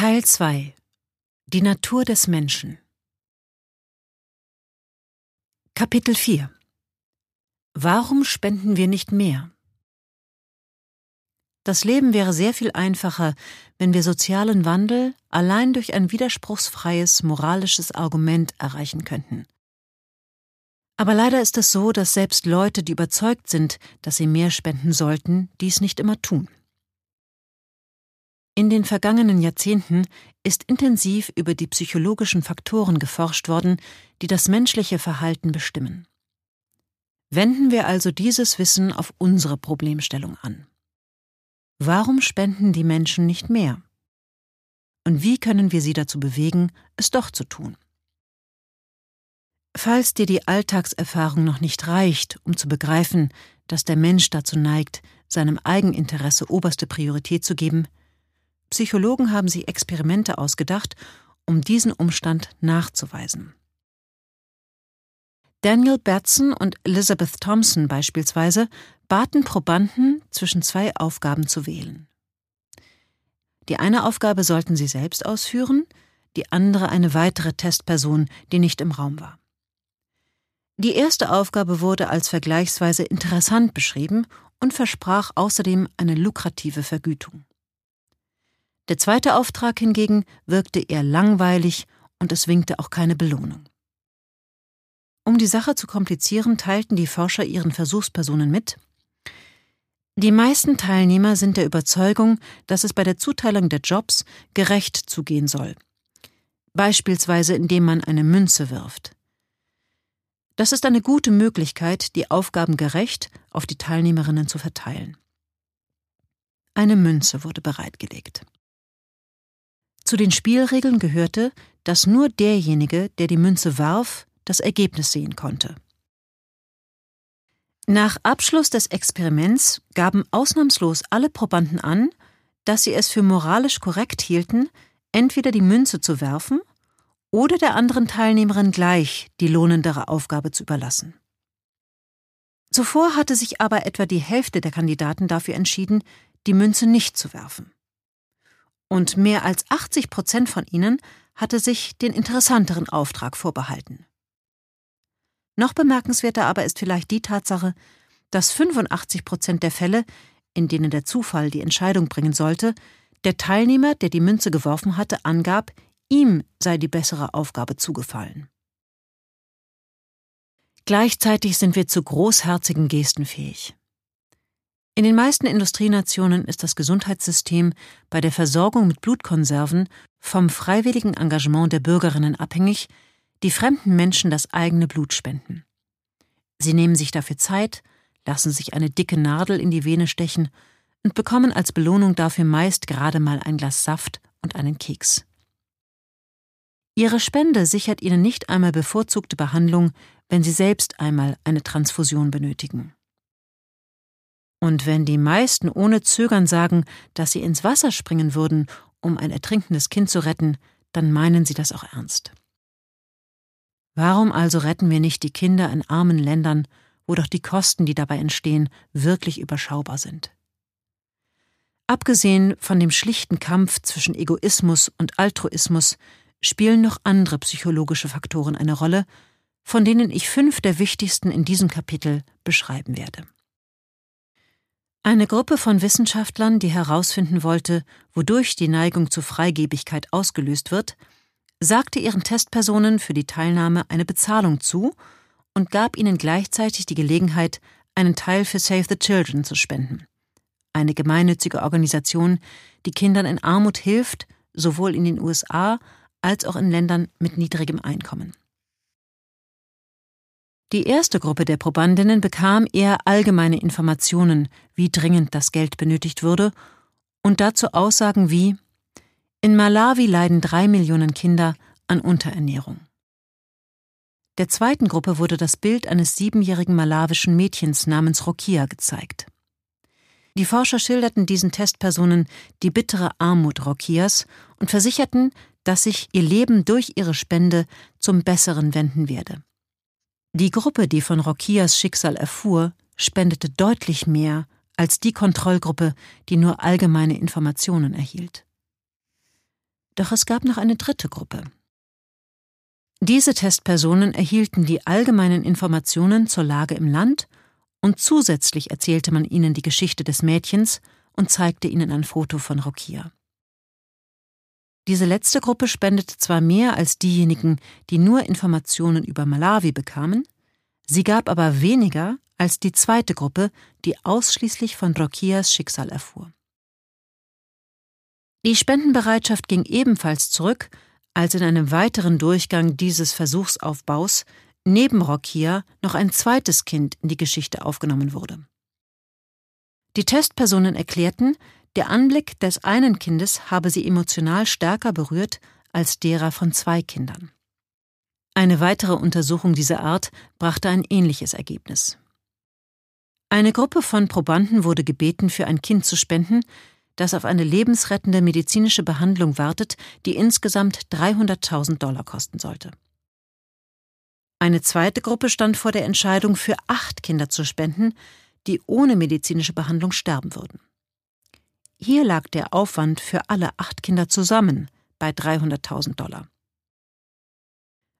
Teil 2 Die Natur des Menschen Kapitel 4 Warum spenden wir nicht mehr? Das Leben wäre sehr viel einfacher, wenn wir sozialen Wandel allein durch ein widerspruchsfreies moralisches Argument erreichen könnten. Aber leider ist es so, dass selbst Leute, die überzeugt sind, dass sie mehr spenden sollten, dies nicht immer tun. In den vergangenen Jahrzehnten ist intensiv über die psychologischen Faktoren geforscht worden, die das menschliche Verhalten bestimmen. Wenden wir also dieses Wissen auf unsere Problemstellung an. Warum spenden die Menschen nicht mehr? Und wie können wir sie dazu bewegen, es doch zu tun? Falls dir die Alltagserfahrung noch nicht reicht, um zu begreifen, dass der Mensch dazu neigt, seinem Eigeninteresse oberste Priorität zu geben, Psychologen haben sich Experimente ausgedacht, um diesen Umstand nachzuweisen. Daniel Batson und Elizabeth Thompson beispielsweise baten Probanden, zwischen zwei Aufgaben zu wählen. Die eine Aufgabe sollten sie selbst ausführen, die andere eine weitere Testperson, die nicht im Raum war. Die erste Aufgabe wurde als vergleichsweise interessant beschrieben und versprach außerdem eine lukrative Vergütung. Der zweite Auftrag hingegen wirkte eher langweilig und es winkte auch keine Belohnung. Um die Sache zu komplizieren, teilten die Forscher ihren Versuchspersonen mit, die meisten Teilnehmer sind der Überzeugung, dass es bei der Zuteilung der Jobs gerecht zugehen soll, beispielsweise indem man eine Münze wirft. Das ist eine gute Möglichkeit, die Aufgaben gerecht auf die Teilnehmerinnen zu verteilen. Eine Münze wurde bereitgelegt. Zu den Spielregeln gehörte, dass nur derjenige, der die Münze warf, das Ergebnis sehen konnte. Nach Abschluss des Experiments gaben ausnahmslos alle Probanden an, dass sie es für moralisch korrekt hielten, entweder die Münze zu werfen oder der anderen Teilnehmerin gleich die lohnendere Aufgabe zu überlassen. Zuvor hatte sich aber etwa die Hälfte der Kandidaten dafür entschieden, die Münze nicht zu werfen und mehr als 80 Prozent von ihnen hatte sich den interessanteren Auftrag vorbehalten. Noch bemerkenswerter aber ist vielleicht die Tatsache, dass 85 Prozent der Fälle, in denen der Zufall die Entscheidung bringen sollte, der Teilnehmer, der die Münze geworfen hatte, angab, ihm sei die bessere Aufgabe zugefallen. Gleichzeitig sind wir zu großherzigen Gesten fähig. In den meisten Industrienationen ist das Gesundheitssystem bei der Versorgung mit Blutkonserven vom freiwilligen Engagement der Bürgerinnen abhängig, die fremden Menschen das eigene Blut spenden. Sie nehmen sich dafür Zeit, lassen sich eine dicke Nadel in die Vene stechen und bekommen als Belohnung dafür meist gerade mal ein Glas Saft und einen Keks. Ihre Spende sichert ihnen nicht einmal bevorzugte Behandlung, wenn sie selbst einmal eine Transfusion benötigen. Und wenn die meisten ohne Zögern sagen, dass sie ins Wasser springen würden, um ein ertrinkendes Kind zu retten, dann meinen sie das auch ernst. Warum also retten wir nicht die Kinder in armen Ländern, wo doch die Kosten, die dabei entstehen, wirklich überschaubar sind? Abgesehen von dem schlichten Kampf zwischen Egoismus und Altruismus spielen noch andere psychologische Faktoren eine Rolle, von denen ich fünf der wichtigsten in diesem Kapitel beschreiben werde. Eine Gruppe von Wissenschaftlern, die herausfinden wollte, wodurch die Neigung zur Freigebigkeit ausgelöst wird, sagte ihren Testpersonen für die Teilnahme eine Bezahlung zu und gab ihnen gleichzeitig die Gelegenheit, einen Teil für Save the Children zu spenden. Eine gemeinnützige Organisation, die Kindern in Armut hilft, sowohl in den USA als auch in Ländern mit niedrigem Einkommen. Die erste Gruppe der Probandinnen bekam eher allgemeine Informationen, wie dringend das Geld benötigt würde, und dazu Aussagen wie In Malawi leiden drei Millionen Kinder an Unterernährung. Der zweiten Gruppe wurde das Bild eines siebenjährigen malawischen Mädchens namens Rokia gezeigt. Die Forscher schilderten diesen Testpersonen die bittere Armut Rokias und versicherten, dass sich ihr Leben durch ihre Spende zum Besseren wenden werde. Die Gruppe, die von Rokias Schicksal erfuhr, spendete deutlich mehr als die Kontrollgruppe, die nur allgemeine Informationen erhielt. Doch es gab noch eine dritte Gruppe. Diese Testpersonen erhielten die allgemeinen Informationen zur Lage im Land und zusätzlich erzählte man ihnen die Geschichte des Mädchens und zeigte ihnen ein Foto von Rokia. Diese letzte Gruppe spendete zwar mehr als diejenigen, die nur Informationen über Malawi bekamen, sie gab aber weniger als die zweite Gruppe, die ausschließlich von Rokias Schicksal erfuhr. Die Spendenbereitschaft ging ebenfalls zurück, als in einem weiteren Durchgang dieses Versuchsaufbaus neben Rokia noch ein zweites Kind in die Geschichte aufgenommen wurde. Die Testpersonen erklärten, der Anblick des einen Kindes habe sie emotional stärker berührt als derer von zwei Kindern. Eine weitere Untersuchung dieser Art brachte ein ähnliches Ergebnis. Eine Gruppe von Probanden wurde gebeten, für ein Kind zu spenden, das auf eine lebensrettende medizinische Behandlung wartet, die insgesamt 300.000 Dollar kosten sollte. Eine zweite Gruppe stand vor der Entscheidung, für acht Kinder zu spenden, die ohne medizinische Behandlung sterben würden. Hier lag der Aufwand für alle acht Kinder zusammen bei 300.000 Dollar.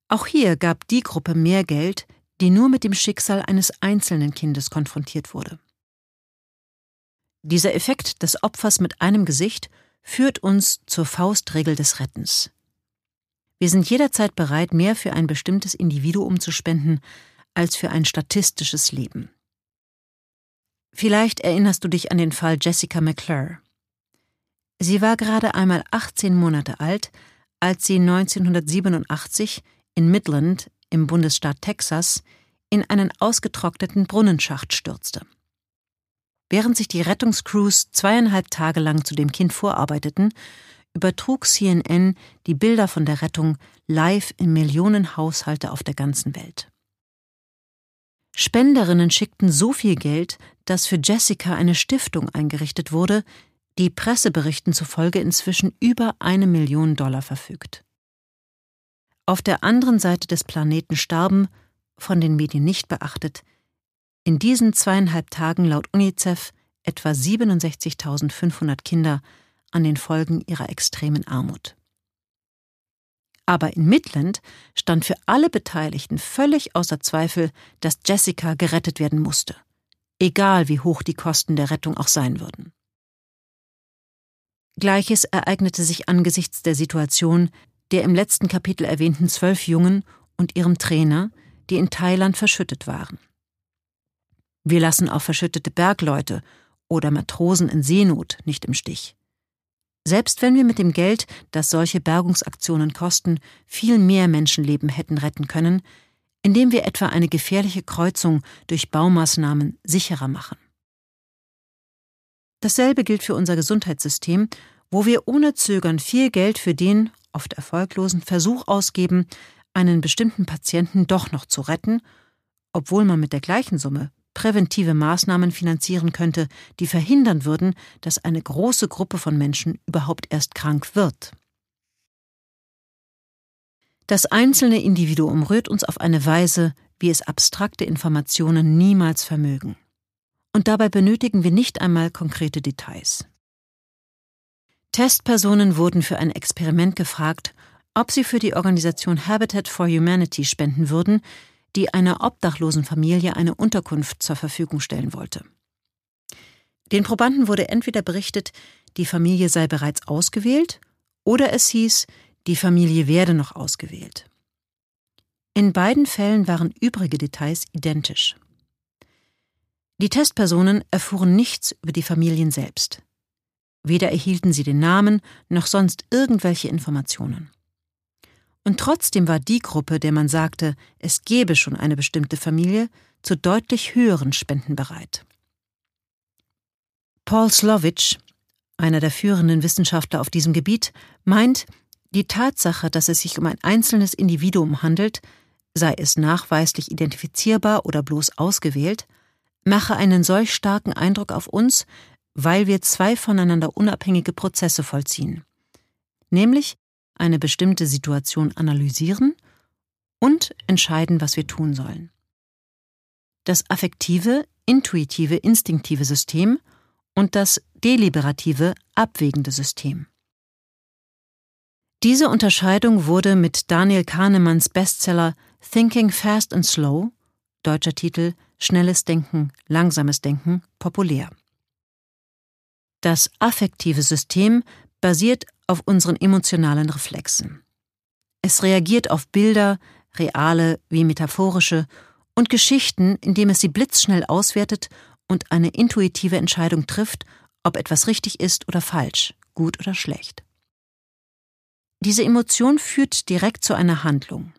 Auch hier gab die Gruppe mehr Geld, die nur mit dem Schicksal eines einzelnen Kindes konfrontiert wurde. Dieser Effekt des Opfers mit einem Gesicht führt uns zur Faustregel des Rettens. Wir sind jederzeit bereit, mehr für ein bestimmtes Individuum zu spenden, als für ein statistisches Leben. Vielleicht erinnerst du dich an den Fall Jessica McClure. Sie war gerade einmal 18 Monate alt, als sie 1987 in Midland im Bundesstaat Texas in einen ausgetrockneten Brunnenschacht stürzte. Während sich die Rettungscrews zweieinhalb Tage lang zu dem Kind vorarbeiteten, übertrug CNN die Bilder von der Rettung live in Millionen Haushalte auf der ganzen Welt. Spenderinnen schickten so viel Geld, dass für Jessica eine Stiftung eingerichtet wurde, die Presseberichten zufolge inzwischen über eine Million Dollar verfügt. Auf der anderen Seite des Planeten starben, von den Medien nicht beachtet, in diesen zweieinhalb Tagen laut UNICEF etwa 67.500 Kinder an den Folgen ihrer extremen Armut. Aber in Midland stand für alle Beteiligten völlig außer Zweifel, dass Jessica gerettet werden musste, egal wie hoch die Kosten der Rettung auch sein würden. Gleiches ereignete sich angesichts der Situation der im letzten Kapitel erwähnten zwölf Jungen und ihrem Trainer, die in Thailand verschüttet waren. Wir lassen auch verschüttete Bergleute oder Matrosen in Seenot nicht im Stich. Selbst wenn wir mit dem Geld, das solche Bergungsaktionen kosten, viel mehr Menschenleben hätten retten können, indem wir etwa eine gefährliche Kreuzung durch Baumaßnahmen sicherer machen. Dasselbe gilt für unser Gesundheitssystem, wo wir ohne Zögern viel Geld für den, oft erfolglosen Versuch ausgeben, einen bestimmten Patienten doch noch zu retten, obwohl man mit der gleichen Summe präventive Maßnahmen finanzieren könnte, die verhindern würden, dass eine große Gruppe von Menschen überhaupt erst krank wird. Das einzelne Individuum rührt uns auf eine Weise, wie es abstrakte Informationen niemals vermögen. Und dabei benötigen wir nicht einmal konkrete Details. Testpersonen wurden für ein Experiment gefragt, ob sie für die Organisation Habitat for Humanity spenden würden, die einer obdachlosen Familie eine Unterkunft zur Verfügung stellen wollte. Den Probanden wurde entweder berichtet, die Familie sei bereits ausgewählt, oder es hieß, die Familie werde noch ausgewählt. In beiden Fällen waren übrige Details identisch. Die Testpersonen erfuhren nichts über die Familien selbst. Weder erhielten sie den Namen noch sonst irgendwelche Informationen. Und trotzdem war die Gruppe, der man sagte, es gebe schon eine bestimmte Familie, zu deutlich höheren Spenden bereit. Paul Slovich, einer der führenden Wissenschaftler auf diesem Gebiet, meint, die Tatsache, dass es sich um ein einzelnes Individuum handelt, sei es nachweislich identifizierbar oder bloß ausgewählt, mache einen solch starken Eindruck auf uns, weil wir zwei voneinander unabhängige Prozesse vollziehen, nämlich eine bestimmte Situation analysieren und entscheiden, was wir tun sollen. Das affektive, intuitive, instinktive System und das deliberative, abwägende System. Diese Unterscheidung wurde mit Daniel Kahnemanns Bestseller Thinking Fast and Slow, deutscher Titel Schnelles Denken, langsames Denken, populär. Das affektive System basiert auf unseren emotionalen Reflexen. Es reagiert auf Bilder, reale wie metaphorische, und Geschichten, indem es sie blitzschnell auswertet und eine intuitive Entscheidung trifft, ob etwas richtig ist oder falsch, gut oder schlecht. Diese Emotion führt direkt zu einer Handlung.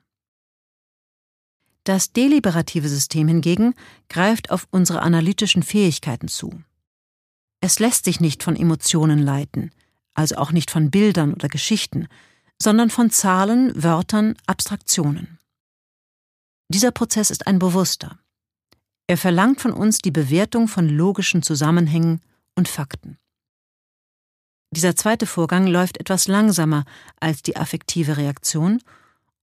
Das deliberative System hingegen greift auf unsere analytischen Fähigkeiten zu. Es lässt sich nicht von Emotionen leiten, also auch nicht von Bildern oder Geschichten, sondern von Zahlen, Wörtern, Abstraktionen. Dieser Prozess ist ein bewusster. Er verlangt von uns die Bewertung von logischen Zusammenhängen und Fakten. Dieser zweite Vorgang läuft etwas langsamer als die affektive Reaktion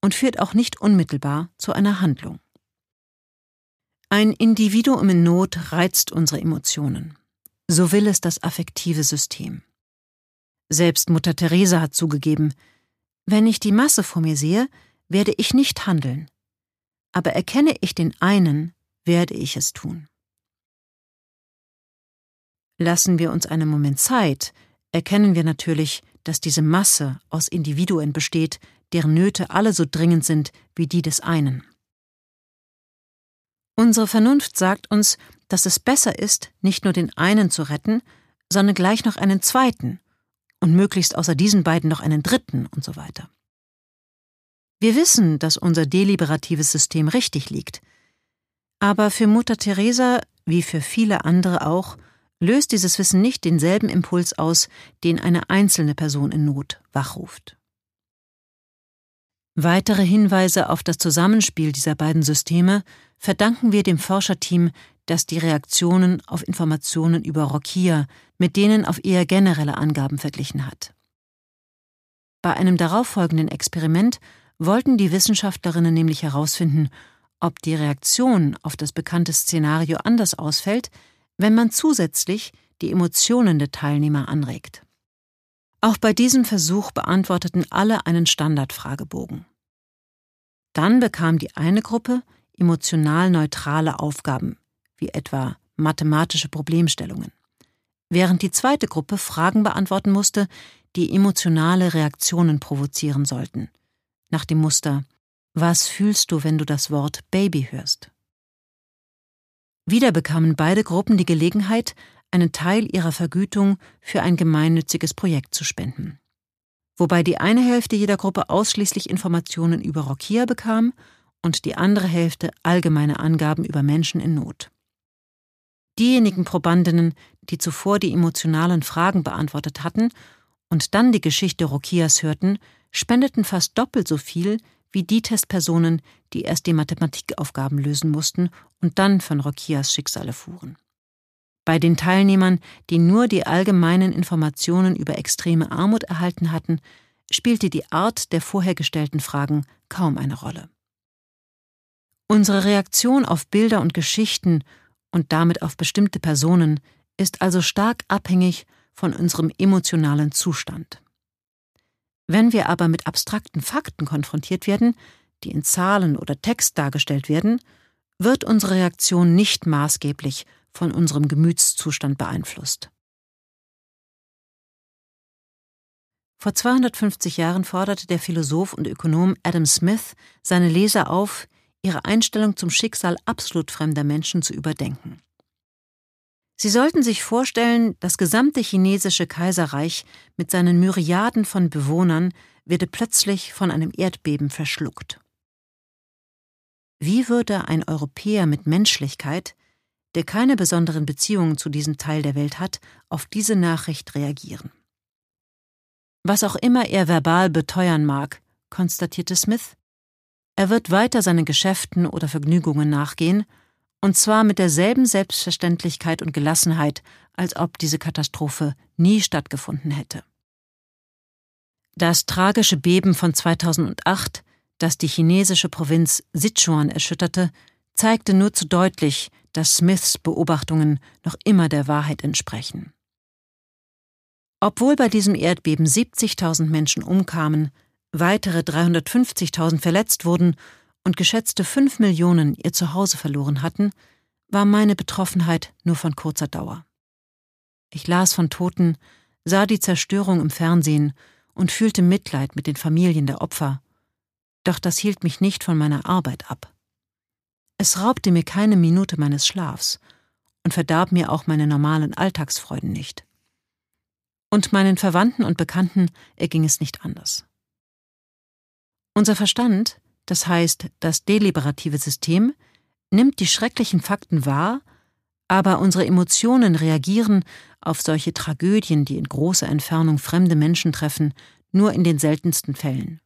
und führt auch nicht unmittelbar zu einer Handlung. Ein Individuum in Not reizt unsere Emotionen. So will es das affektive System. Selbst Mutter Teresa hat zugegeben, wenn ich die Masse vor mir sehe, werde ich nicht handeln. Aber erkenne ich den einen, werde ich es tun. Lassen wir uns einen Moment Zeit, erkennen wir natürlich, dass diese Masse aus Individuen besteht, deren Nöte alle so dringend sind wie die des einen. Unsere Vernunft sagt uns, dass es besser ist, nicht nur den einen zu retten, sondern gleich noch einen zweiten und möglichst außer diesen beiden noch einen dritten und so weiter. Wir wissen, dass unser deliberatives System richtig liegt, aber für Mutter Teresa, wie für viele andere auch, löst dieses Wissen nicht denselben Impuls aus, den eine einzelne Person in Not wachruft. Weitere Hinweise auf das Zusammenspiel dieser beiden Systeme verdanken wir dem Forscherteam, das die Reaktionen auf Informationen über Rokia mit denen auf eher generelle Angaben verglichen hat. Bei einem darauffolgenden Experiment wollten die Wissenschaftlerinnen nämlich herausfinden, ob die Reaktion auf das bekannte Szenario anders ausfällt, wenn man zusätzlich die Emotionen der Teilnehmer anregt. Auch bei diesem Versuch beantworteten alle einen Standardfragebogen. Dann bekam die eine Gruppe emotional neutrale Aufgaben, wie etwa mathematische Problemstellungen, während die zweite Gruppe Fragen beantworten musste, die emotionale Reaktionen provozieren sollten, nach dem Muster Was fühlst du, wenn du das Wort Baby hörst? Wieder bekamen beide Gruppen die Gelegenheit, einen Teil ihrer Vergütung für ein gemeinnütziges Projekt zu spenden. Wobei die eine Hälfte jeder Gruppe ausschließlich Informationen über Rokia bekam und die andere Hälfte allgemeine Angaben über Menschen in Not. Diejenigen Probandinnen, die zuvor die emotionalen Fragen beantwortet hatten und dann die Geschichte Rokias hörten, spendeten fast doppelt so viel wie die Testpersonen, die erst die Mathematikaufgaben lösen mussten und dann von Rokias Schicksal erfuhren. Bei den Teilnehmern, die nur die allgemeinen Informationen über extreme Armut erhalten hatten, spielte die Art der vorher gestellten Fragen kaum eine Rolle. Unsere Reaktion auf Bilder und Geschichten und damit auf bestimmte Personen ist also stark abhängig von unserem emotionalen Zustand. Wenn wir aber mit abstrakten Fakten konfrontiert werden, die in Zahlen oder Text dargestellt werden, wird unsere Reaktion nicht maßgeblich von unserem Gemütszustand beeinflusst. Vor 250 Jahren forderte der Philosoph und Ökonom Adam Smith seine Leser auf, ihre Einstellung zum Schicksal absolut fremder Menschen zu überdenken. Sie sollten sich vorstellen, das gesamte chinesische Kaiserreich mit seinen Myriaden von Bewohnern werde plötzlich von einem Erdbeben verschluckt. Wie würde ein Europäer mit Menschlichkeit, der keine besonderen Beziehungen zu diesem Teil der Welt hat, auf diese Nachricht reagieren? Was auch immer er verbal beteuern mag, konstatierte Smith, er wird weiter seinen Geschäften oder Vergnügungen nachgehen und zwar mit derselben Selbstverständlichkeit und Gelassenheit, als ob diese Katastrophe nie stattgefunden hätte. Das tragische Beben von 2008, das die chinesische Provinz Sichuan erschütterte, zeigte nur zu deutlich, dass Smiths Beobachtungen noch immer der Wahrheit entsprechen. Obwohl bei diesem Erdbeben 70.000 Menschen umkamen, weitere 350.000 verletzt wurden und geschätzte 5 Millionen ihr Zuhause verloren hatten, war meine Betroffenheit nur von kurzer Dauer. Ich las von Toten, sah die Zerstörung im Fernsehen und fühlte Mitleid mit den Familien der Opfer. Doch das hielt mich nicht von meiner Arbeit ab. Es raubte mir keine Minute meines Schlafs und verdarb mir auch meine normalen Alltagsfreuden nicht. Und meinen Verwandten und Bekannten erging es nicht anders. Unser Verstand, das heißt das deliberative System, nimmt die schrecklichen Fakten wahr, aber unsere Emotionen reagieren auf solche Tragödien, die in großer Entfernung fremde Menschen treffen, nur in den seltensten Fällen.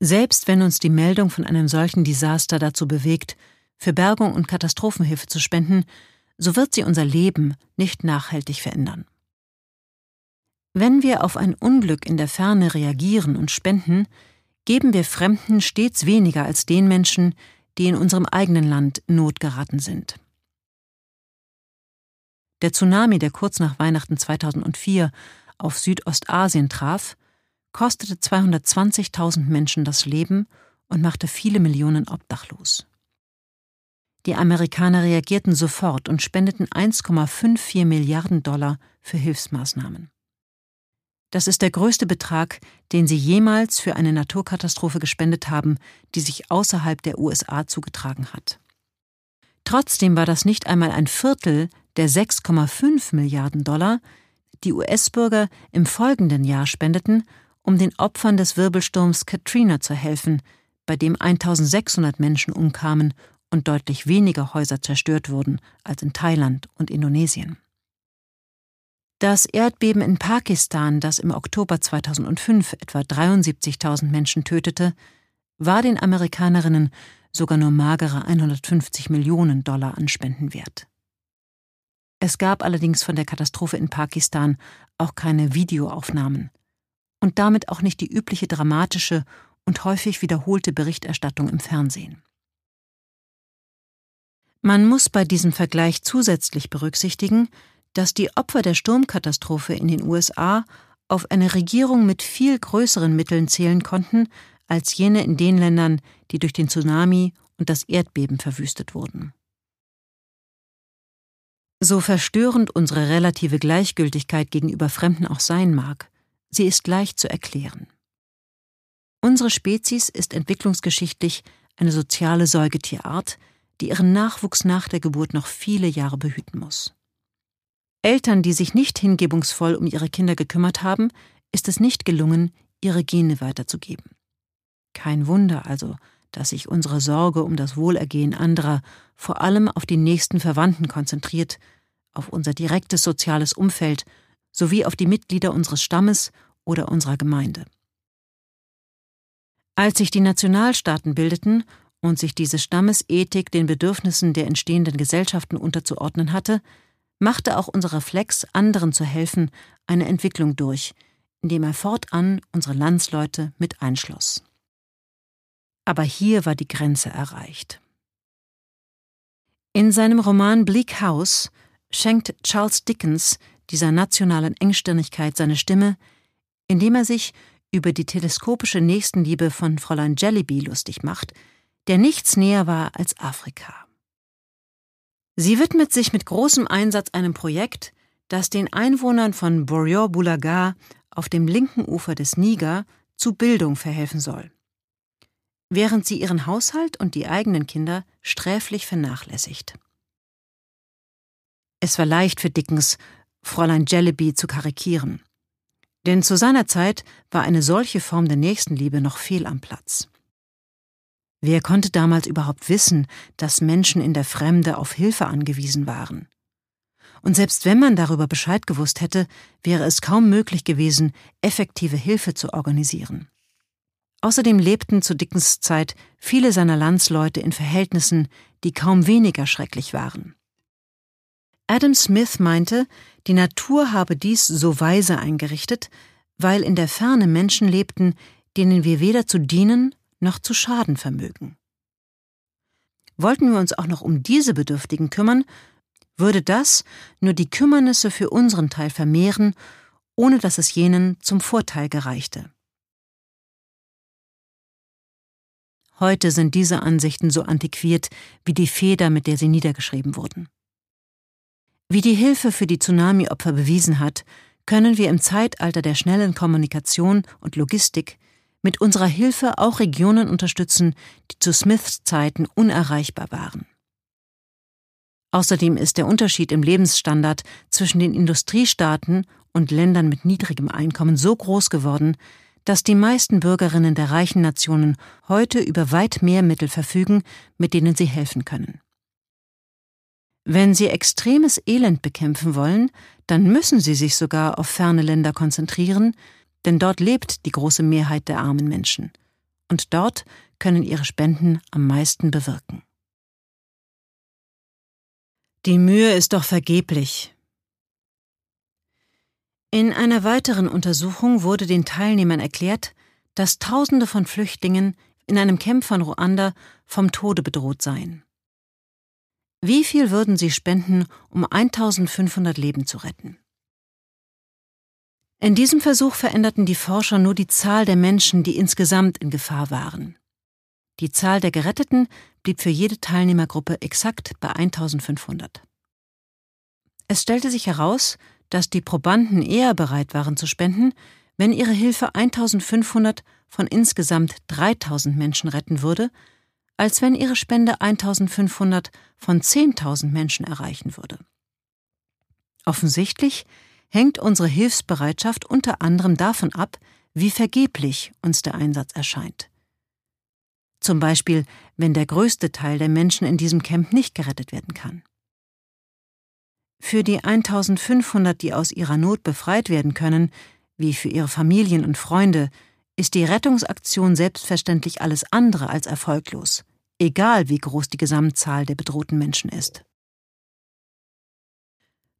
Selbst wenn uns die Meldung von einem solchen Desaster dazu bewegt, für Bergung und Katastrophenhilfe zu spenden, so wird sie unser Leben nicht nachhaltig verändern. Wenn wir auf ein Unglück in der Ferne reagieren und spenden, geben wir Fremden stets weniger als den Menschen, die in unserem eigenen Land Not geraten sind. Der Tsunami, der kurz nach Weihnachten 2004 auf Südostasien traf, kostete 220.000 Menschen das Leben und machte viele Millionen obdachlos. Die Amerikaner reagierten sofort und spendeten 1,54 Milliarden Dollar für Hilfsmaßnahmen. Das ist der größte Betrag, den sie jemals für eine Naturkatastrophe gespendet haben, die sich außerhalb der USA zugetragen hat. Trotzdem war das nicht einmal ein Viertel der 6,5 Milliarden Dollar, die US-Bürger im folgenden Jahr spendeten, um den Opfern des Wirbelsturms Katrina zu helfen, bei dem 1600 Menschen umkamen und deutlich weniger Häuser zerstört wurden als in Thailand und Indonesien. Das Erdbeben in Pakistan, das im Oktober 2005 etwa 73.000 Menschen tötete, war den Amerikanerinnen sogar nur magere 150 Millionen Dollar an Spenden wert. Es gab allerdings von der Katastrophe in Pakistan auch keine Videoaufnahmen und damit auch nicht die übliche dramatische und häufig wiederholte Berichterstattung im Fernsehen. Man muss bei diesem Vergleich zusätzlich berücksichtigen, dass die Opfer der Sturmkatastrophe in den USA auf eine Regierung mit viel größeren Mitteln zählen konnten als jene in den Ländern, die durch den Tsunami und das Erdbeben verwüstet wurden. So verstörend unsere relative Gleichgültigkeit gegenüber Fremden auch sein mag, sie ist leicht zu erklären. Unsere Spezies ist entwicklungsgeschichtlich eine soziale Säugetierart, die ihren Nachwuchs nach der Geburt noch viele Jahre behüten muss. Eltern, die sich nicht hingebungsvoll um ihre Kinder gekümmert haben, ist es nicht gelungen, ihre Gene weiterzugeben. Kein Wunder also, dass sich unsere Sorge um das Wohlergehen anderer vor allem auf die nächsten Verwandten konzentriert, auf unser direktes soziales Umfeld sowie auf die Mitglieder unseres Stammes oder unserer Gemeinde. Als sich die Nationalstaaten bildeten und sich diese Stammesethik den Bedürfnissen der entstehenden Gesellschaften unterzuordnen hatte, machte auch unser Reflex, anderen zu helfen, eine Entwicklung durch, indem er fortan unsere Landsleute mit einschloss. Aber hier war die Grenze erreicht. In seinem Roman Bleak House schenkt Charles Dickens dieser nationalen Engstirnigkeit seine Stimme, indem er sich über die teleskopische Nächstenliebe von Fräulein Jellyby lustig macht, der nichts näher war als Afrika. Sie widmet sich mit großem Einsatz einem Projekt, das den Einwohnern von Borio-Bulaga auf dem linken Ufer des Niger zu Bildung verhelfen soll während sie ihren Haushalt und die eigenen Kinder sträflich vernachlässigt. Es war leicht für Dickens, Fräulein Jellyby zu karikieren. Denn zu seiner Zeit war eine solche Form der Nächstenliebe noch fehl am Platz. Wer konnte damals überhaupt wissen, dass Menschen in der Fremde auf Hilfe angewiesen waren? Und selbst wenn man darüber Bescheid gewusst hätte, wäre es kaum möglich gewesen, effektive Hilfe zu organisieren. Außerdem lebten zu Dickens Zeit viele seiner Landsleute in Verhältnissen, die kaum weniger schrecklich waren. Adam Smith meinte, die Natur habe dies so weise eingerichtet, weil in der Ferne Menschen lebten, denen wir weder zu dienen noch zu schaden vermögen. Wollten wir uns auch noch um diese Bedürftigen kümmern, würde das nur die Kümmernisse für unseren Teil vermehren, ohne dass es jenen zum Vorteil gereichte. Heute sind diese Ansichten so antiquiert wie die Feder, mit der sie niedergeschrieben wurden. Wie die Hilfe für die Tsunami-Opfer bewiesen hat, können wir im Zeitalter der schnellen Kommunikation und Logistik mit unserer Hilfe auch Regionen unterstützen, die zu Smiths Zeiten unerreichbar waren. Außerdem ist der Unterschied im Lebensstandard zwischen den Industriestaaten und Ländern mit niedrigem Einkommen so groß geworden, dass die meisten Bürgerinnen der reichen Nationen heute über weit mehr Mittel verfügen, mit denen sie helfen können. Wenn sie extremes Elend bekämpfen wollen, dann müssen sie sich sogar auf ferne Länder konzentrieren, denn dort lebt die große Mehrheit der armen Menschen. Und dort können ihre Spenden am meisten bewirken. Die Mühe ist doch vergeblich. In einer weiteren Untersuchung wurde den Teilnehmern erklärt, dass Tausende von Flüchtlingen in einem Camp von Ruanda vom Tode bedroht seien. Wie viel würden sie spenden, um 1500 Leben zu retten? In diesem Versuch veränderten die Forscher nur die Zahl der Menschen, die insgesamt in Gefahr waren. Die Zahl der Geretteten blieb für jede Teilnehmergruppe exakt bei 1500. Es stellte sich heraus, dass die Probanden eher bereit waren zu spenden, wenn ihre Hilfe 1500 von insgesamt 3000 Menschen retten würde, als wenn ihre Spende 1500 von 10.000 Menschen erreichen würde. Offensichtlich hängt unsere Hilfsbereitschaft unter anderem davon ab, wie vergeblich uns der Einsatz erscheint. Zum Beispiel, wenn der größte Teil der Menschen in diesem Camp nicht gerettet werden kann. Für die 1500, die aus ihrer Not befreit werden können, wie für ihre Familien und Freunde, ist die Rettungsaktion selbstverständlich alles andere als erfolglos, egal wie groß die Gesamtzahl der bedrohten Menschen ist.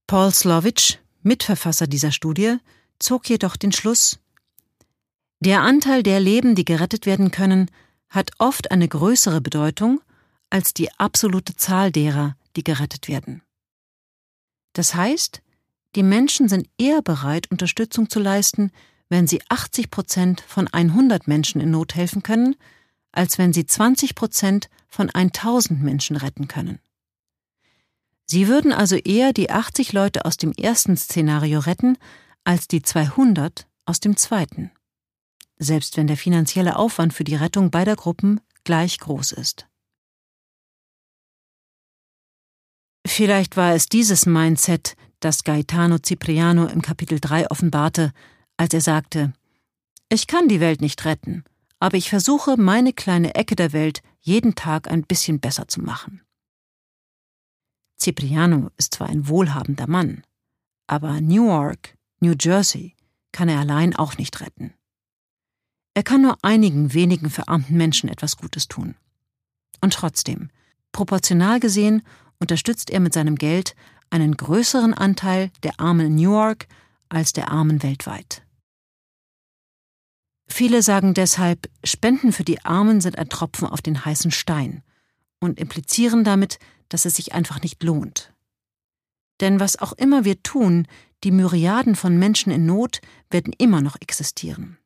Paul Slovich, Mitverfasser dieser Studie, zog jedoch den Schluss, der Anteil der Leben, die gerettet werden können, hat oft eine größere Bedeutung als die absolute Zahl derer, die gerettet werden. Das heißt, die Menschen sind eher bereit, Unterstützung zu leisten, wenn sie 80 Prozent von 100 Menschen in Not helfen können, als wenn sie 20 Prozent von 1000 Menschen retten können. Sie würden also eher die 80 Leute aus dem ersten Szenario retten, als die 200 aus dem zweiten. Selbst wenn der finanzielle Aufwand für die Rettung beider Gruppen gleich groß ist. Vielleicht war es dieses Mindset, das Gaetano Cipriano im Kapitel 3 offenbarte, als er sagte, ich kann die Welt nicht retten, aber ich versuche, meine kleine Ecke der Welt jeden Tag ein bisschen besser zu machen. Cipriano ist zwar ein wohlhabender Mann, aber Newark, New Jersey, kann er allein auch nicht retten. Er kann nur einigen wenigen verarmten Menschen etwas Gutes tun. Und trotzdem, proportional gesehen, unterstützt er mit seinem Geld einen größeren Anteil der Armen in Newark als der Armen weltweit. Viele sagen deshalb, Spenden für die Armen sind ein Tropfen auf den heißen Stein und implizieren damit, dass es sich einfach nicht lohnt. Denn was auch immer wir tun, die Myriaden von Menschen in Not werden immer noch existieren.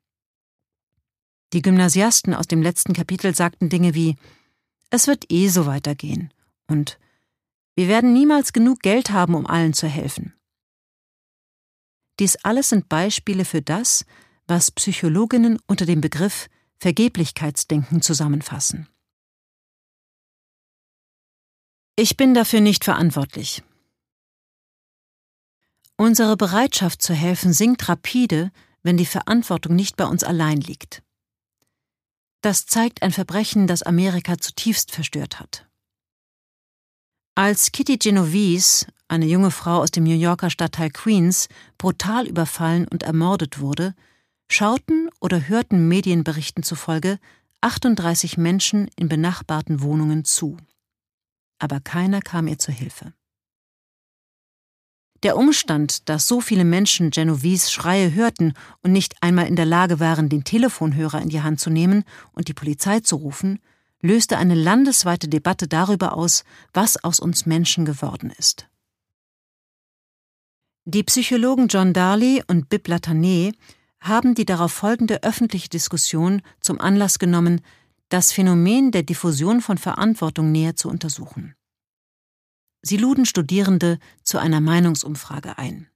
Die Gymnasiasten aus dem letzten Kapitel sagten Dinge wie Es wird eh so weitergehen und Wir werden niemals genug Geld haben, um allen zu helfen. Dies alles sind Beispiele für das, was Psychologinnen unter dem Begriff Vergeblichkeitsdenken zusammenfassen. Ich bin dafür nicht verantwortlich. Unsere Bereitschaft zu helfen sinkt rapide, wenn die Verantwortung nicht bei uns allein liegt. Das zeigt ein Verbrechen, das Amerika zutiefst verstört hat. Als Kitty Genovese, eine junge Frau aus dem New Yorker Stadtteil Queens, brutal überfallen und ermordet wurde, schauten oder hörten Medienberichten zufolge 38 Menschen in benachbarten Wohnungen zu aber keiner kam ihr zu Hilfe. Der Umstand, dass so viele Menschen Genovese Schreie hörten und nicht einmal in der Lage waren, den Telefonhörer in die Hand zu nehmen und die Polizei zu rufen, löste eine landesweite Debatte darüber aus, was aus uns Menschen geworden ist. Die Psychologen John Darley und Bib Latané haben die darauf folgende öffentliche Diskussion zum Anlass genommen, das Phänomen der Diffusion von Verantwortung näher zu untersuchen. Sie luden Studierende zu einer Meinungsumfrage ein.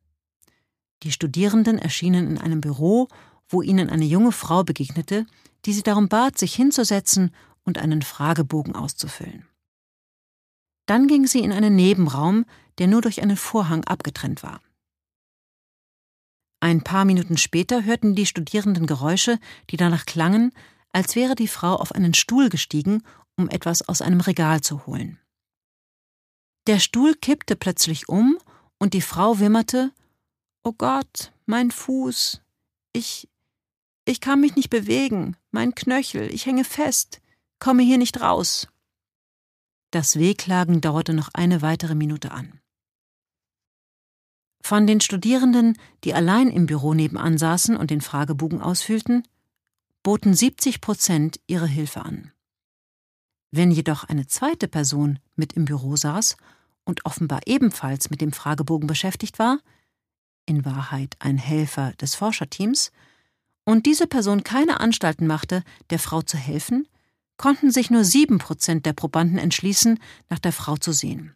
Die Studierenden erschienen in einem Büro, wo ihnen eine junge Frau begegnete, die sie darum bat, sich hinzusetzen und einen Fragebogen auszufüllen. Dann ging sie in einen Nebenraum, der nur durch einen Vorhang abgetrennt war. Ein paar Minuten später hörten die Studierenden Geräusche, die danach klangen, als wäre die Frau auf einen Stuhl gestiegen, um etwas aus einem Regal zu holen. Der Stuhl kippte plötzlich um und die Frau wimmerte Oh Gott, mein Fuß. Ich. Ich kann mich nicht bewegen. Mein Knöchel. Ich hänge fest. Komme hier nicht raus. Das Wehklagen dauerte noch eine weitere Minute an. Von den Studierenden, die allein im Büro nebenan saßen und den Fragebogen ausfüllten, boten 70 Prozent ihre Hilfe an. Wenn jedoch eine zweite Person mit im Büro saß und offenbar ebenfalls mit dem Fragebogen beschäftigt war, in Wahrheit ein Helfer des Forscherteams, und diese Person keine Anstalten machte, der Frau zu helfen, konnten sich nur sieben Prozent der Probanden entschließen, nach der Frau zu sehen.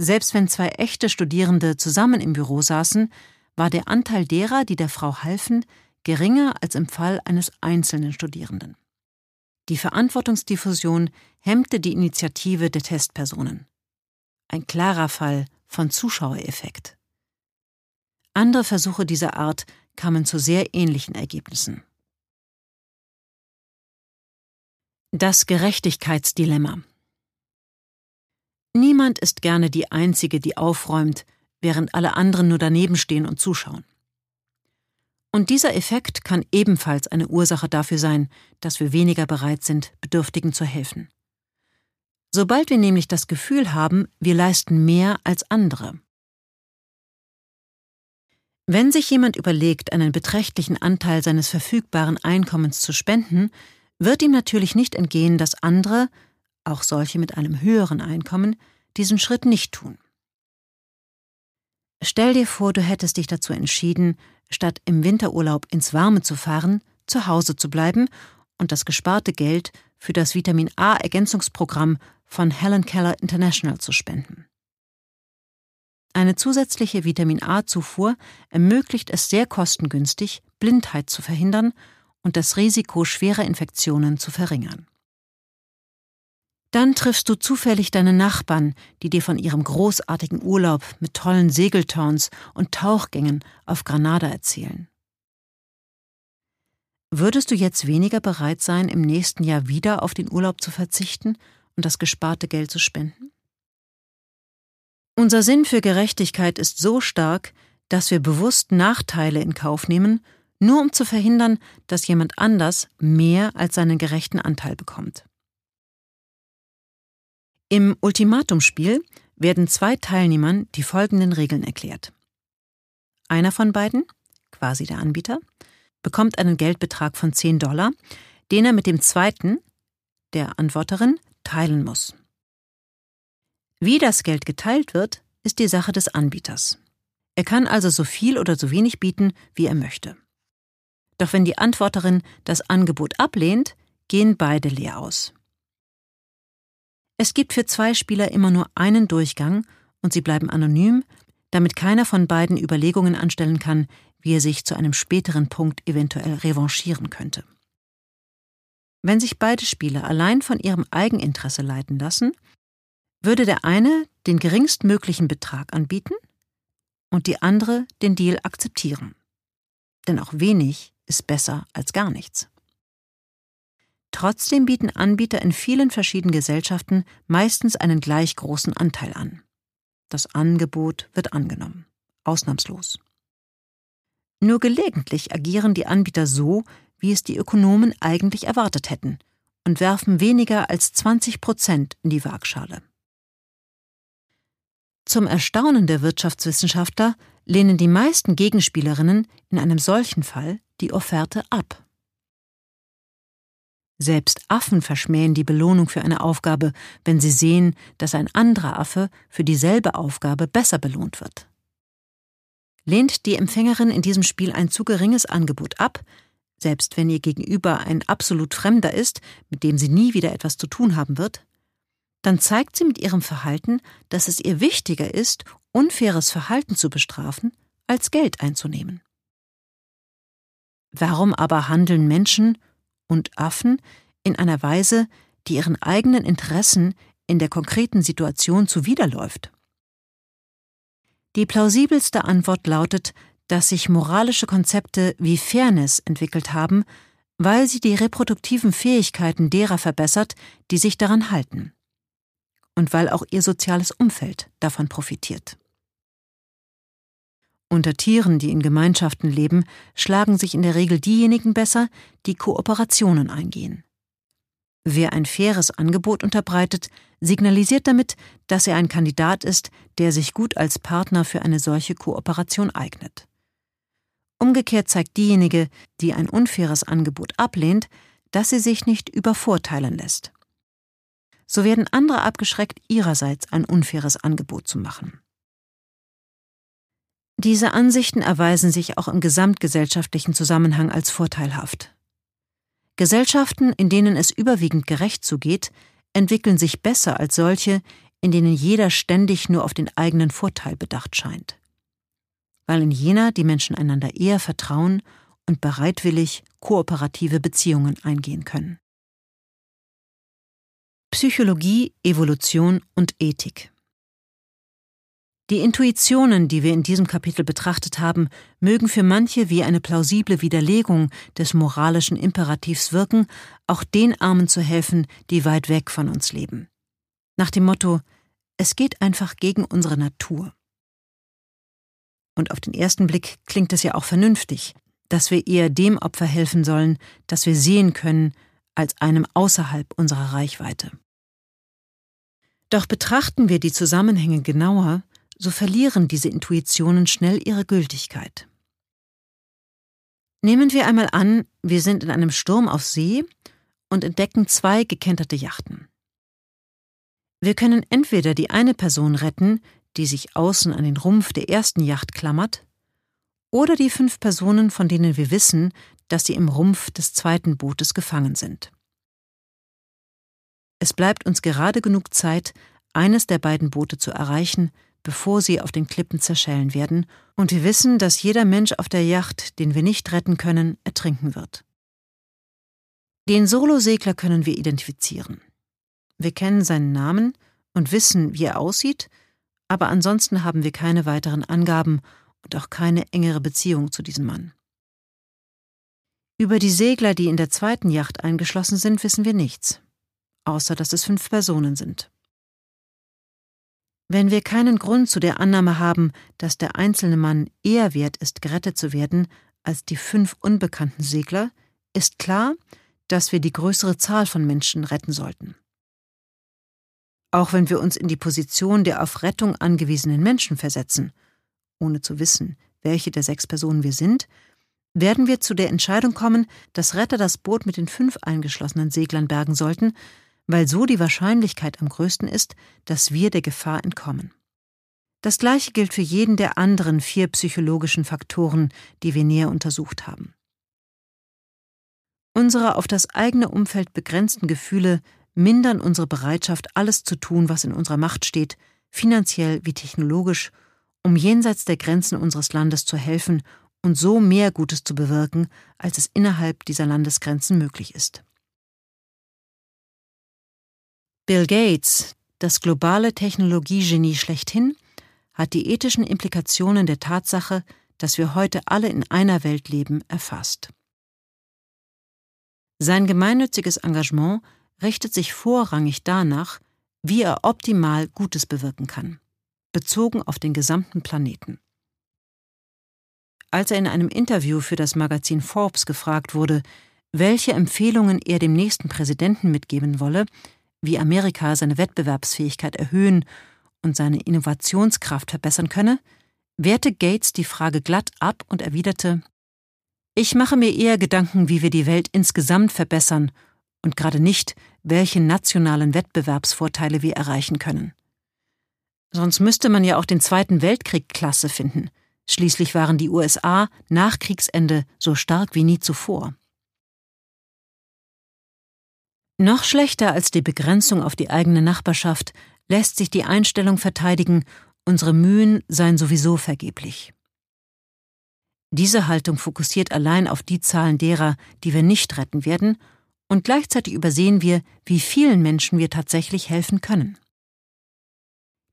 Selbst wenn zwei echte Studierende zusammen im Büro saßen, war der Anteil derer, die der Frau halfen, geringer als im Fall eines einzelnen Studierenden. Die Verantwortungsdiffusion hemmte die Initiative der Testpersonen. Ein klarer Fall von Zuschauereffekt. Andere Versuche dieser Art kamen zu sehr ähnlichen Ergebnissen. Das Gerechtigkeitsdilemma Niemand ist gerne die Einzige, die aufräumt, während alle anderen nur daneben stehen und zuschauen. Und dieser Effekt kann ebenfalls eine Ursache dafür sein, dass wir weniger bereit sind, Bedürftigen zu helfen. Sobald wir nämlich das Gefühl haben, wir leisten mehr als andere, wenn sich jemand überlegt, einen beträchtlichen Anteil seines verfügbaren Einkommens zu spenden, wird ihm natürlich nicht entgehen, dass andere, auch solche mit einem höheren Einkommen, diesen Schritt nicht tun. Stell dir vor, du hättest dich dazu entschieden, statt im Winterurlaub ins Warme zu fahren, zu Hause zu bleiben und das gesparte Geld für das Vitamin A Ergänzungsprogramm von Helen Keller International zu spenden. Eine zusätzliche Vitamin A-Zufuhr ermöglicht es sehr kostengünstig, Blindheit zu verhindern und das Risiko schwerer Infektionen zu verringern. Dann triffst du zufällig deine Nachbarn, die dir von ihrem großartigen Urlaub mit tollen Segelturns und Tauchgängen auf Granada erzählen. Würdest du jetzt weniger bereit sein, im nächsten Jahr wieder auf den Urlaub zu verzichten und das gesparte Geld zu spenden? Unser Sinn für Gerechtigkeit ist so stark, dass wir bewusst Nachteile in Kauf nehmen, nur um zu verhindern, dass jemand anders mehr als seinen gerechten Anteil bekommt. Im Ultimatumspiel werden zwei Teilnehmern die folgenden Regeln erklärt. Einer von beiden, quasi der Anbieter, bekommt einen Geldbetrag von 10 Dollar, den er mit dem zweiten, der Antworterin, teilen muss. Wie das Geld geteilt wird, ist die Sache des Anbieters. Er kann also so viel oder so wenig bieten, wie er möchte. Doch wenn die Antworterin das Angebot ablehnt, gehen beide leer aus. Es gibt für zwei Spieler immer nur einen Durchgang und sie bleiben anonym, damit keiner von beiden Überlegungen anstellen kann, wie er sich zu einem späteren Punkt eventuell revanchieren könnte. Wenn sich beide Spieler allein von ihrem Eigeninteresse leiten lassen, würde der eine den geringstmöglichen Betrag anbieten und die andere den Deal akzeptieren. Denn auch wenig ist besser als gar nichts. Trotzdem bieten Anbieter in vielen verschiedenen Gesellschaften meistens einen gleich großen Anteil an. Das Angebot wird angenommen, ausnahmslos. Nur gelegentlich agieren die Anbieter so, wie es die Ökonomen eigentlich erwartet hätten, und werfen weniger als 20 Prozent in die Waagschale. Zum Erstaunen der Wirtschaftswissenschaftler lehnen die meisten Gegenspielerinnen in einem solchen Fall die Offerte ab. Selbst Affen verschmähen die Belohnung für eine Aufgabe, wenn sie sehen, dass ein anderer Affe für dieselbe Aufgabe besser belohnt wird. Lehnt die Empfängerin in diesem Spiel ein zu geringes Angebot ab, selbst wenn ihr Gegenüber ein absolut Fremder ist, mit dem sie nie wieder etwas zu tun haben wird, dann zeigt sie mit ihrem Verhalten, dass es ihr wichtiger ist, unfaires Verhalten zu bestrafen, als Geld einzunehmen. Warum aber handeln Menschen und Affen in einer Weise, die ihren eigenen Interessen in der konkreten Situation zuwiderläuft? Die plausibelste Antwort lautet, dass sich moralische Konzepte wie Fairness entwickelt haben, weil sie die reproduktiven Fähigkeiten derer verbessert, die sich daran halten. Und weil auch ihr soziales Umfeld davon profitiert. Unter Tieren, die in Gemeinschaften leben, schlagen sich in der Regel diejenigen besser, die Kooperationen eingehen. Wer ein faires Angebot unterbreitet, signalisiert damit, dass er ein Kandidat ist, der sich gut als Partner für eine solche Kooperation eignet. Umgekehrt zeigt diejenige, die ein unfaires Angebot ablehnt, dass sie sich nicht übervorteilen lässt. So werden andere abgeschreckt, ihrerseits ein unfaires Angebot zu machen. Diese Ansichten erweisen sich auch im gesamtgesellschaftlichen Zusammenhang als vorteilhaft. Gesellschaften, in denen es überwiegend gerecht zugeht, entwickeln sich besser als solche, in denen jeder ständig nur auf den eigenen Vorteil bedacht scheint weil in jener die Menschen einander eher vertrauen und bereitwillig kooperative Beziehungen eingehen können. Psychologie, Evolution und Ethik Die Intuitionen, die wir in diesem Kapitel betrachtet haben, mögen für manche wie eine plausible Widerlegung des moralischen Imperativs wirken, auch den Armen zu helfen, die weit weg von uns leben. Nach dem Motto Es geht einfach gegen unsere Natur. Und auf den ersten Blick klingt es ja auch vernünftig, dass wir eher dem Opfer helfen sollen, das wir sehen können, als einem außerhalb unserer Reichweite. Doch betrachten wir die Zusammenhänge genauer, so verlieren diese Intuitionen schnell ihre Gültigkeit. Nehmen wir einmal an, wir sind in einem Sturm auf See und entdecken zwei gekenterte Yachten. Wir können entweder die eine Person retten, die sich außen an den Rumpf der ersten Yacht klammert, oder die fünf Personen, von denen wir wissen, dass sie im Rumpf des zweiten Bootes gefangen sind. Es bleibt uns gerade genug Zeit, eines der beiden Boote zu erreichen, bevor sie auf den Klippen zerschellen werden, und wir wissen, dass jeder Mensch auf der Yacht, den wir nicht retten können, ertrinken wird. Den Solosegler können wir identifizieren. Wir kennen seinen Namen und wissen, wie er aussieht aber ansonsten haben wir keine weiteren Angaben und auch keine engere Beziehung zu diesem Mann. Über die Segler, die in der zweiten Yacht eingeschlossen sind, wissen wir nichts, außer dass es fünf Personen sind. Wenn wir keinen Grund zu der Annahme haben, dass der einzelne Mann eher wert ist, gerettet zu werden, als die fünf unbekannten Segler, ist klar, dass wir die größere Zahl von Menschen retten sollten. Auch wenn wir uns in die Position der auf Rettung angewiesenen Menschen versetzen, ohne zu wissen, welche der sechs Personen wir sind, werden wir zu der Entscheidung kommen, dass Retter das Boot mit den fünf eingeschlossenen Seglern bergen sollten, weil so die Wahrscheinlichkeit am größten ist, dass wir der Gefahr entkommen. Das gleiche gilt für jeden der anderen vier psychologischen Faktoren, die wir näher untersucht haben. Unsere auf das eigene Umfeld begrenzten Gefühle mindern unsere Bereitschaft, alles zu tun, was in unserer Macht steht, finanziell wie technologisch, um jenseits der Grenzen unseres Landes zu helfen und so mehr Gutes zu bewirken, als es innerhalb dieser Landesgrenzen möglich ist. Bill Gates, das globale Technologiegenie schlechthin, hat die ethischen Implikationen der Tatsache, dass wir heute alle in einer Welt leben, erfasst. Sein gemeinnütziges Engagement richtet sich vorrangig danach, wie er optimal Gutes bewirken kann, bezogen auf den gesamten Planeten. Als er in einem Interview für das Magazin Forbes gefragt wurde, welche Empfehlungen er dem nächsten Präsidenten mitgeben wolle, wie Amerika seine Wettbewerbsfähigkeit erhöhen und seine Innovationskraft verbessern könne, wehrte Gates die Frage glatt ab und erwiderte Ich mache mir eher Gedanken, wie wir die Welt insgesamt verbessern und gerade nicht, welche nationalen Wettbewerbsvorteile wir erreichen können. Sonst müsste man ja auch den Zweiten Weltkrieg klasse finden. Schließlich waren die USA nach Kriegsende so stark wie nie zuvor. Noch schlechter als die Begrenzung auf die eigene Nachbarschaft lässt sich die Einstellung verteidigen, unsere Mühen seien sowieso vergeblich. Diese Haltung fokussiert allein auf die Zahlen derer, die wir nicht retten werden, und gleichzeitig übersehen wir, wie vielen Menschen wir tatsächlich helfen können.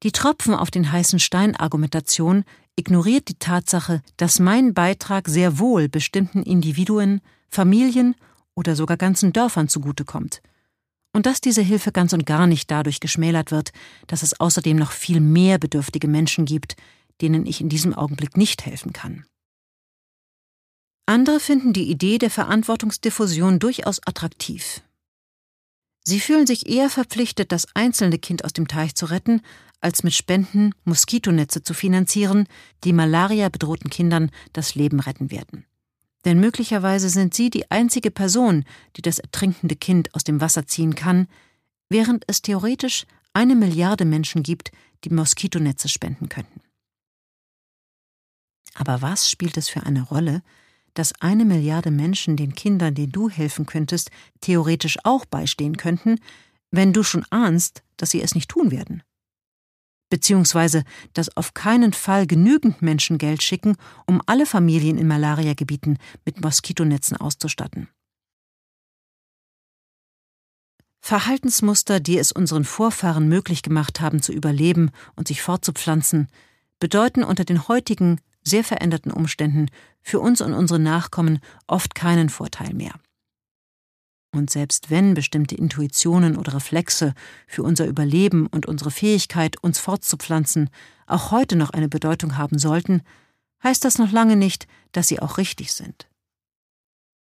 Die Tropfen auf den heißen Stein Argumentation ignoriert die Tatsache, dass mein Beitrag sehr wohl bestimmten Individuen, Familien oder sogar ganzen Dörfern zugutekommt. Und dass diese Hilfe ganz und gar nicht dadurch geschmälert wird, dass es außerdem noch viel mehr bedürftige Menschen gibt, denen ich in diesem Augenblick nicht helfen kann. Andere finden die Idee der Verantwortungsdiffusion durchaus attraktiv. Sie fühlen sich eher verpflichtet, das einzelne Kind aus dem Teich zu retten, als mit Spenden Moskitonetze zu finanzieren, die Malaria bedrohten Kindern das Leben retten werden. Denn möglicherweise sind sie die einzige Person, die das ertrinkende Kind aus dem Wasser ziehen kann, während es theoretisch eine Milliarde Menschen gibt, die Moskitonetze spenden könnten. Aber was spielt es für eine Rolle, dass eine Milliarde Menschen den Kindern, denen du helfen könntest, theoretisch auch beistehen könnten, wenn du schon ahnst, dass sie es nicht tun werden? Beziehungsweise, dass auf keinen Fall genügend Menschen Geld schicken, um alle Familien in Malariagebieten mit Moskitonetzen auszustatten. Verhaltensmuster, die es unseren Vorfahren möglich gemacht haben, zu überleben und sich fortzupflanzen, bedeuten unter den heutigen sehr veränderten Umständen für uns und unsere Nachkommen oft keinen Vorteil mehr. Und selbst wenn bestimmte Intuitionen oder Reflexe für unser Überleben und unsere Fähigkeit, uns fortzupflanzen, auch heute noch eine Bedeutung haben sollten, heißt das noch lange nicht, dass sie auch richtig sind.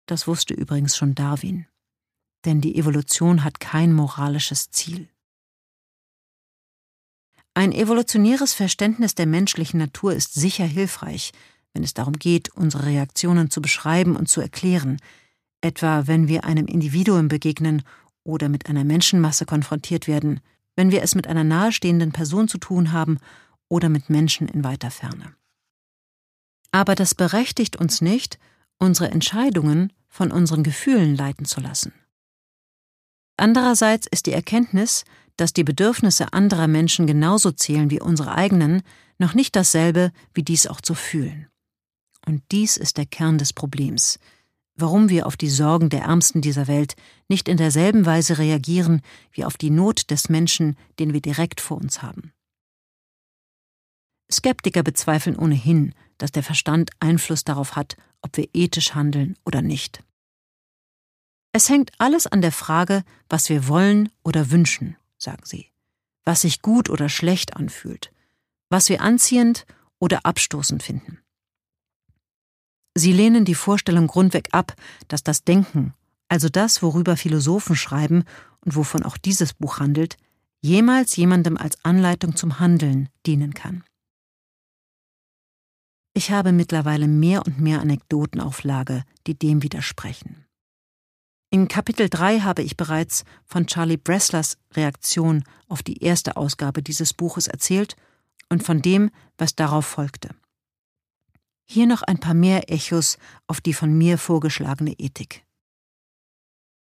Das wusste übrigens schon Darwin. Denn die Evolution hat kein moralisches Ziel. Ein evolutionäres Verständnis der menschlichen Natur ist sicher hilfreich, wenn es darum geht, unsere Reaktionen zu beschreiben und zu erklären, etwa wenn wir einem Individuum begegnen oder mit einer Menschenmasse konfrontiert werden, wenn wir es mit einer nahestehenden Person zu tun haben oder mit Menschen in weiter Ferne. Aber das berechtigt uns nicht, unsere Entscheidungen von unseren Gefühlen leiten zu lassen. Andererseits ist die Erkenntnis, dass die Bedürfnisse anderer Menschen genauso zählen wie unsere eigenen, noch nicht dasselbe wie dies auch zu fühlen. Und dies ist der Kern des Problems, warum wir auf die Sorgen der Ärmsten dieser Welt nicht in derselben Weise reagieren wie auf die Not des Menschen, den wir direkt vor uns haben. Skeptiker bezweifeln ohnehin, dass der Verstand Einfluss darauf hat, ob wir ethisch handeln oder nicht. Es hängt alles an der Frage, was wir wollen oder wünschen sagen sie, was sich gut oder schlecht anfühlt, was wir anziehend oder abstoßend finden. Sie lehnen die Vorstellung grundweg ab, dass das Denken, also das, worüber Philosophen schreiben und wovon auch dieses Buch handelt, jemals jemandem als Anleitung zum Handeln dienen kann. Ich habe mittlerweile mehr und mehr Anekdoten auf Lage, die dem widersprechen. In Kapitel 3 habe ich bereits von Charlie Bresslers Reaktion auf die erste Ausgabe dieses Buches erzählt und von dem, was darauf folgte. Hier noch ein paar mehr Echos auf die von mir vorgeschlagene Ethik.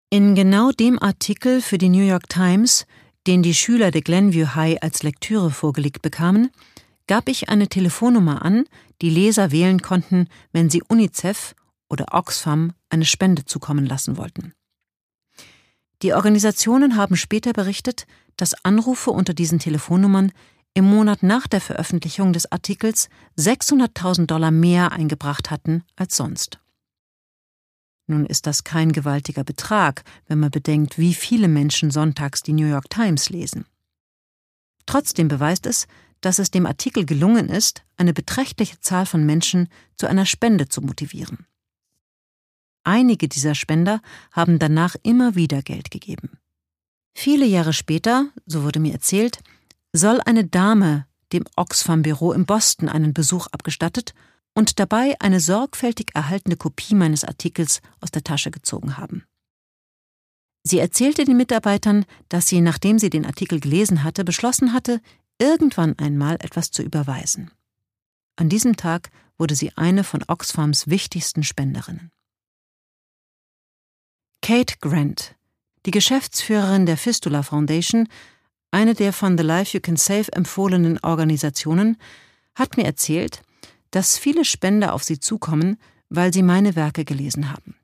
In genau dem Artikel für die New York Times, den die Schüler der Glenview High als Lektüre vorgelegt bekamen, gab ich eine Telefonnummer an, die Leser wählen konnten, wenn sie UNICEF oder Oxfam eine Spende zukommen lassen wollten. Die Organisationen haben später berichtet, dass Anrufe unter diesen Telefonnummern im Monat nach der Veröffentlichung des Artikels 600.000 Dollar mehr eingebracht hatten als sonst. Nun ist das kein gewaltiger Betrag, wenn man bedenkt, wie viele Menschen sonntags die New York Times lesen. Trotzdem beweist es, dass es dem Artikel gelungen ist, eine beträchtliche Zahl von Menschen zu einer Spende zu motivieren. Einige dieser Spender haben danach immer wieder Geld gegeben. Viele Jahre später, so wurde mir erzählt, soll eine Dame dem Oxfam-Büro in Boston einen Besuch abgestattet und dabei eine sorgfältig erhaltene Kopie meines Artikels aus der Tasche gezogen haben. Sie erzählte den Mitarbeitern, dass sie, nachdem sie den Artikel gelesen hatte, beschlossen hatte, irgendwann einmal etwas zu überweisen. An diesem Tag wurde sie eine von Oxfams wichtigsten Spenderinnen. Kate Grant, Die Geschäftsführerin der Fistula Foundation, eine der von The Life You Can Save empfohlenen Organisationen, hat mir erzählt, dass viele Spender auf sie zukommen, weil sie meine Werke gelesen haben.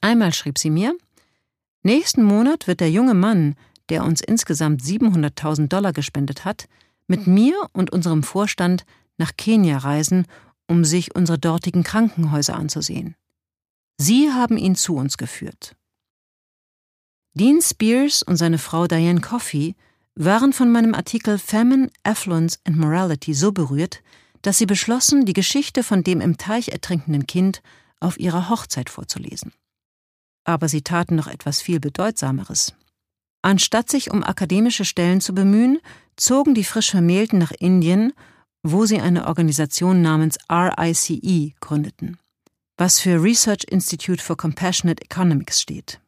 Einmal schrieb sie mir, Nächsten Monat wird der junge Mann, der uns insgesamt 700.000 Dollar gespendet hat, mit mir und unserem Vorstand nach Kenia reisen, um sich unsere dortigen Krankenhäuser anzusehen. Sie haben ihn zu uns geführt. Dean Spears und seine Frau Diane Coffey waren von meinem Artikel Famine, Affluence and Morality so berührt, dass sie beschlossen, die Geschichte von dem im Teich ertrinkenden Kind auf ihrer Hochzeit vorzulesen. Aber sie taten noch etwas viel Bedeutsameres. Anstatt sich um akademische Stellen zu bemühen, zogen die frisch Vermählten nach Indien, wo sie eine Organisation namens RICE gründeten, was für Research Institute for Compassionate Economics steht.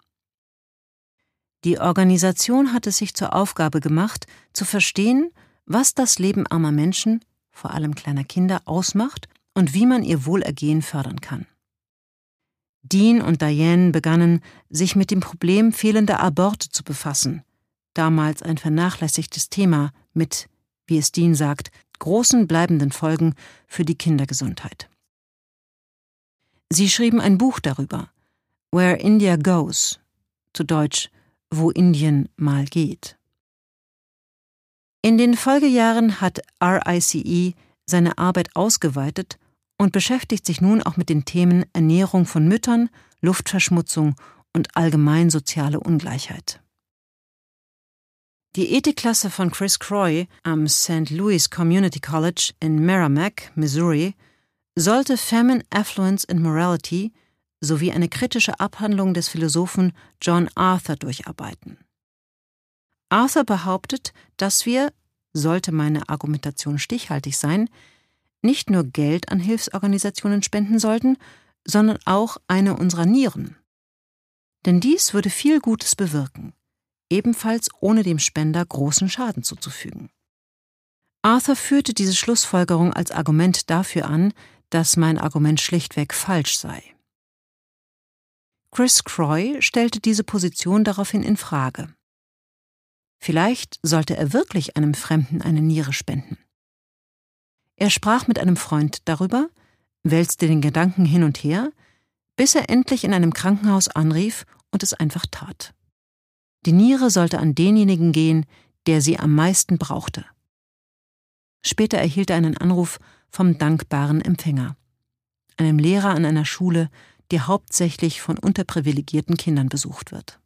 Die Organisation hat es sich zur Aufgabe gemacht, zu verstehen, was das Leben armer Menschen vor allem kleiner Kinder, ausmacht und wie man ihr Wohlergehen fördern kann. Dean und Diane begannen, sich mit dem Problem fehlender Aborte zu befassen, damals ein vernachlässigtes Thema mit, wie es Dean sagt, großen bleibenden Folgen für die Kindergesundheit. Sie schrieben ein Buch darüber, Where India Goes, zu Deutsch, wo Indien mal geht. In den Folgejahren hat RICE seine Arbeit ausgeweitet und beschäftigt sich nun auch mit den Themen Ernährung von Müttern, Luftverschmutzung und allgemein soziale Ungleichheit. Die Ethikklasse von Chris Croy am St. Louis Community College in Merrimack, Missouri, sollte Famine, Affluence and Morality sowie eine kritische Abhandlung des Philosophen John Arthur durcharbeiten. Arthur behauptet, dass wir, sollte meine Argumentation stichhaltig sein, nicht nur Geld an Hilfsorganisationen spenden sollten, sondern auch eine unserer Nieren. Denn dies würde viel Gutes bewirken, ebenfalls ohne dem Spender großen Schaden zuzufügen. Arthur führte diese Schlussfolgerung als Argument dafür an, dass mein Argument schlichtweg falsch sei. Chris Croy stellte diese Position daraufhin in Frage. Vielleicht sollte er wirklich einem Fremden eine Niere spenden. Er sprach mit einem Freund darüber, wälzte den Gedanken hin und her, bis er endlich in einem Krankenhaus anrief und es einfach tat. Die Niere sollte an denjenigen gehen, der sie am meisten brauchte. Später erhielt er einen Anruf vom dankbaren Empfänger, einem Lehrer an einer Schule, die hauptsächlich von unterprivilegierten Kindern besucht wird.